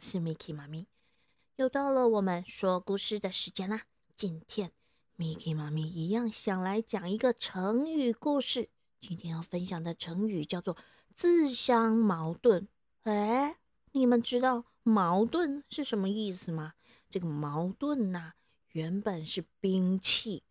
是 Miki 妈咪，又到了我们说故事的时间啦。今天 Miki 妈咪一样想来讲一个成语故事，今天要分享的成语叫做自相矛盾。哎，你们知道矛盾是什么意思吗？这个矛盾呐，原本是兵器，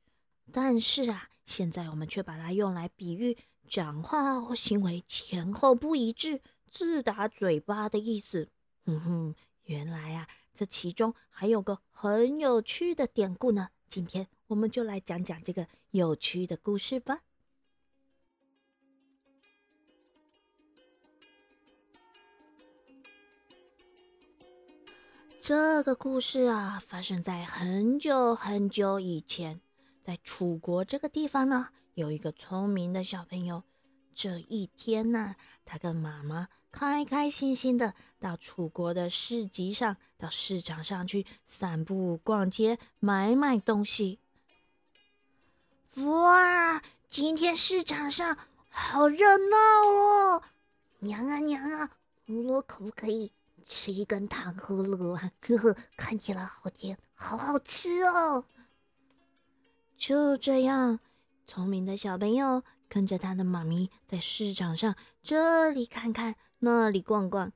但是啊，现在我们却把它用来比喻。讲话或行为前后不一致，自打嘴巴的意思。哼哼，原来啊，这其中还有个很有趣的典故呢。今天我们就来讲讲这个有趣的故事吧。这个故事啊，发生在很久很久以前，在楚国这个地方呢。有一个聪明的小朋友，这一天呢，他跟妈妈开开心心的到楚国的市集上，到市场上去散步、逛街、买买东西。哇，今天市场上好热闹哦！娘啊娘啊，我可不可以吃一根糖葫芦啊？呵呵，看起来好甜，好好吃哦！就这样。聪明的小朋友跟着他的妈咪在市场上这里看看，那里逛逛。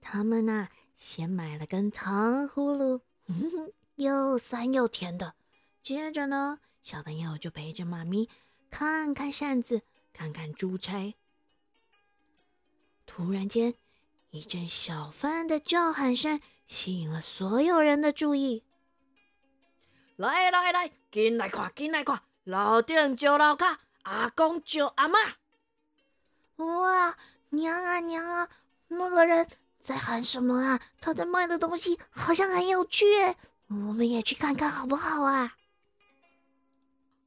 他们呐，先买了根糖葫芦，又酸又甜的。接着呢，小朋友就陪着妈咪看看扇子，看看珠钗。突然间，一阵小贩的叫喊声吸引了所有人的注意。来来来，进来看，进来看！老店就老卡，阿公叫阿妈。哇，娘啊娘啊，那个人在喊什么啊？他在卖的东西好像很有趣诶，我们也去看看好不好啊？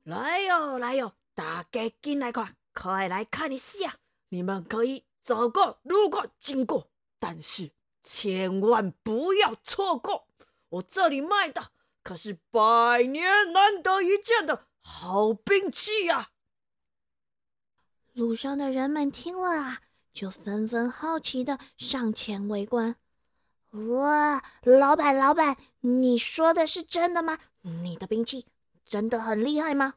来哟来哟，大家进来看，快来看一下。你们可以走过、路过、经过，但是千万不要错过。我这里卖的可是百年难得一见的。好兵器呀！路上的人们听了啊，就纷纷好奇的上前围观。哇，老板，老板，你说的是真的吗？你的兵器真的很厉害吗？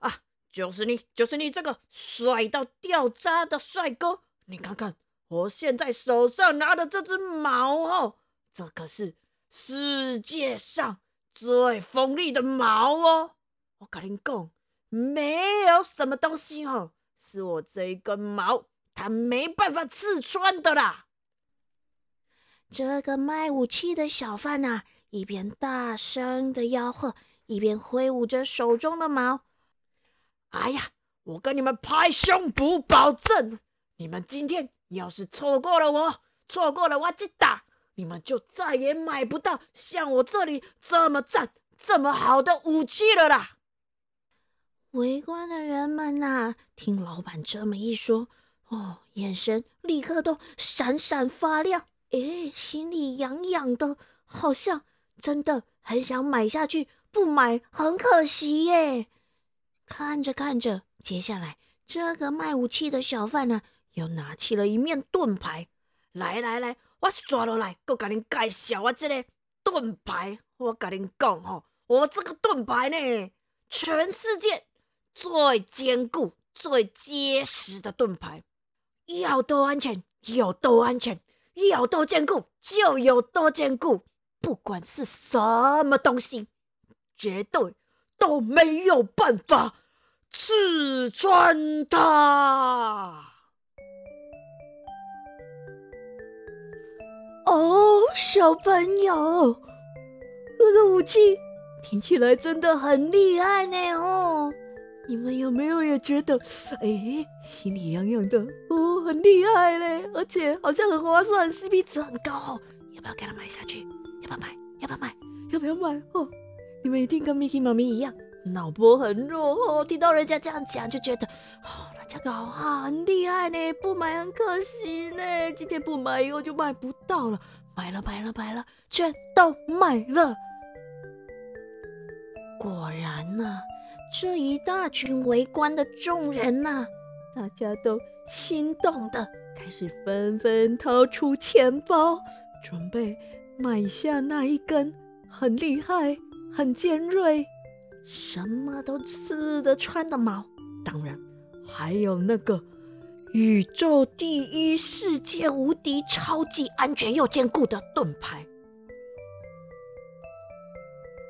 啊，就是你，就是你这个帅到掉渣的帅哥！你看看我现在手上拿的这只矛哦，这可是世界上最锋利的矛哦！我跟你讲，没有什么东西哦，是我这一根毛，它没办法刺穿的啦。这个卖武器的小贩呐，一边大声的吆喝，一边挥舞着手中的矛。哎呀，我跟你们拍胸脯保证，你们今天要是错过了我，错过了我吉打，你们就再也买不到像我这里这么赞、这么好的武器了啦。围观的人们呐，听老板这么一说，哦，眼神立刻都闪闪发亮，哎，心里痒痒的，好像真的很想买下去，不买很可惜耶。看着看着，接下来这个卖武器的小贩呢，又拿起了一面盾牌，来来来，我刷落来，我给您介绍我这个盾牌。我跟您讲哦，我这个盾牌呢，全世界。最坚固、最结实的盾牌，要多安全有多安全，要多坚固就有多坚固。不管是什么东西，绝对都没有办法刺穿它。哦，小朋友，这个武器听起来真的很厉害呢！哦。你们有没有也觉得，哎，心里痒痒的哦，很厉害嘞，而且好像很划算，CP 值很高哦，要不要给他买下去？要不要买？要不要买？要不要买？哦，你们一定跟 Miki 妈咪一样，脑波很弱哦，听到人家这样讲就觉得，哦，人家搞啊，很厉害呢，不买很可惜呢，今天不买以后就买不到了，买了买了买了，全都买了，果然呢。这一大群围观的众人呐，大家都心动的开始纷纷掏出钱包，准备买下那一根很厉害、很尖锐、什么都刺得穿的毛。当然，还有那个宇宙第一、世界无敌、超级安全又坚固的盾牌。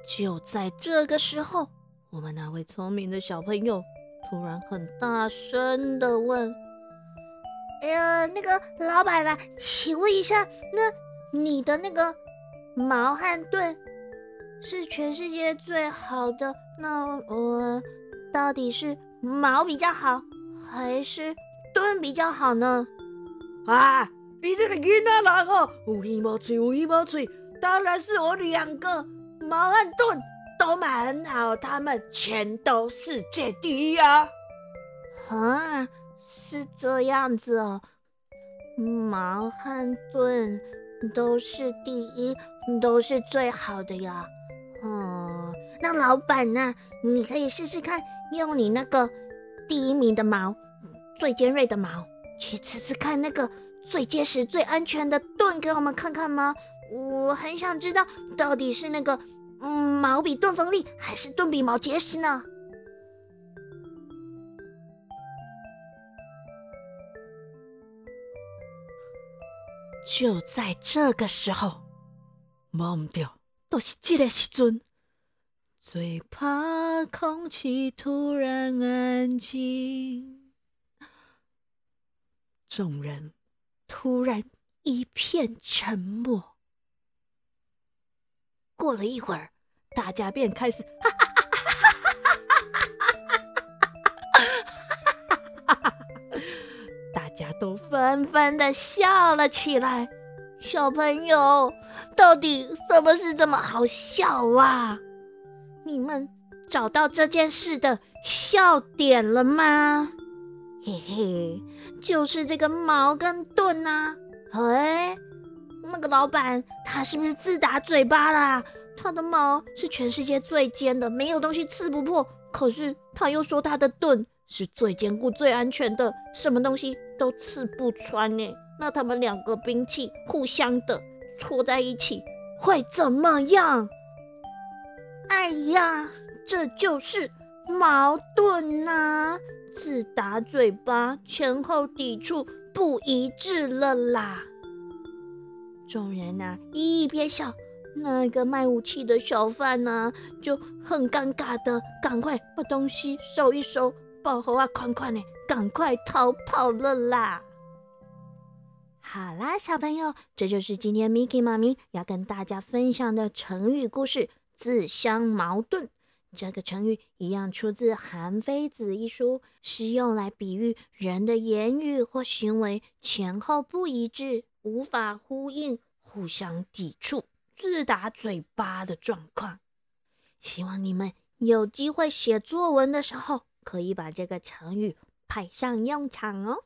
就在这个时候，我们那位聪明的小朋友突然很大声的问：“呃，那个老板啊，请问一下，那你的那个毛和盾是全世界最好的？那我到底是毛比较好，还是盾比较好呢？”啊，你这个囡仔人哦，有耳无嘴，有耳无嘴，当然是我两个。毛和盾都蛮好，他们全都世界第一啊！啊，是这样子哦，毛和盾都是第一，都是最好的呀。哦，那老板呢？你可以试试看，用你那个第一名的毛，最尖锐的毛，去吃吃看那个最结实、最安全的盾，给我们看看吗？我很想知道，到底是那个嗯毛比盾锋利，还是盾比毛结实呢？就在这个时候，忘掉都是这个时阵，最怕空气突然安静，众人突然一片沉默。过了一会儿，大家便开始，大家都纷纷的笑了起来。小朋友，到底什么是这么好笑啊？你们找到这件事的笑点了吗？嘿嘿，就是这个矛跟盾啊！哎，那个老板他是不是自打嘴巴啦？他的矛是全世界最尖的，没有东西刺不破。可是他又说他的盾是最坚固、最安全的，什么东西都刺不穿呢？那他们两个兵器互相的戳在一起会怎么样？哎呀，这就是矛盾呐！自打嘴巴，前后抵触不一致了啦！众人呐，一边笑，那个卖武器的小贩呢，就很尴尬的，赶快把东西收一收，抱好啊，款款的，赶快逃跑了啦！好啦，小朋友，这就是今天 Miki 妈咪要跟大家分享的成语故事“自相矛盾”。这个成语一样出自《韩非子》一书，是用来比喻人的言语或行为前后不一致。无法呼应、互相抵触、自打嘴巴的状况。希望你们有机会写作文的时候，可以把这个成语派上用场哦。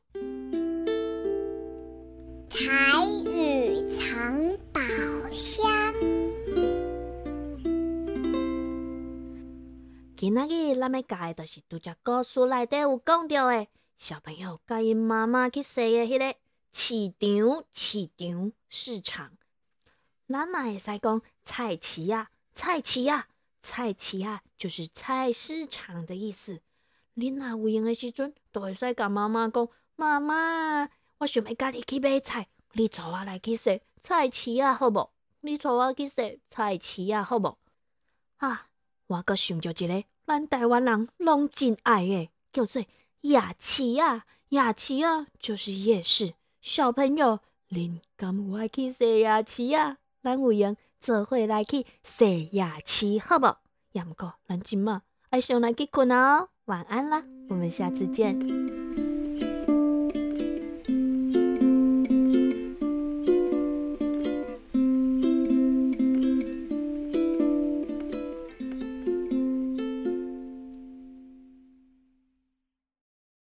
台语藏宝箱。今仔日咱要教的就是拄只故事内底有讲到的，小朋友甲因妈妈去说的迄个。市场，市场，市场。咱嘛会使讲菜市啊，菜市啊，菜市啊，就是菜市场的意思。恁若有闲的时阵，都会使甲妈妈讲：妈妈，我想要甲你去买菜，你带我来去说菜市啊，好无？你带我去说菜市啊，好无？啊，我阁想着一个，咱台湾人拢真爱的，叫做夜市啊，夜市啊，就是夜市。小朋友，恁敢有爱去洗夜市啊？咱有闲做伙来去洗牙齿，好无？也毋过，咱今嘛爱上来去困哦！晚安啦，我们下次见。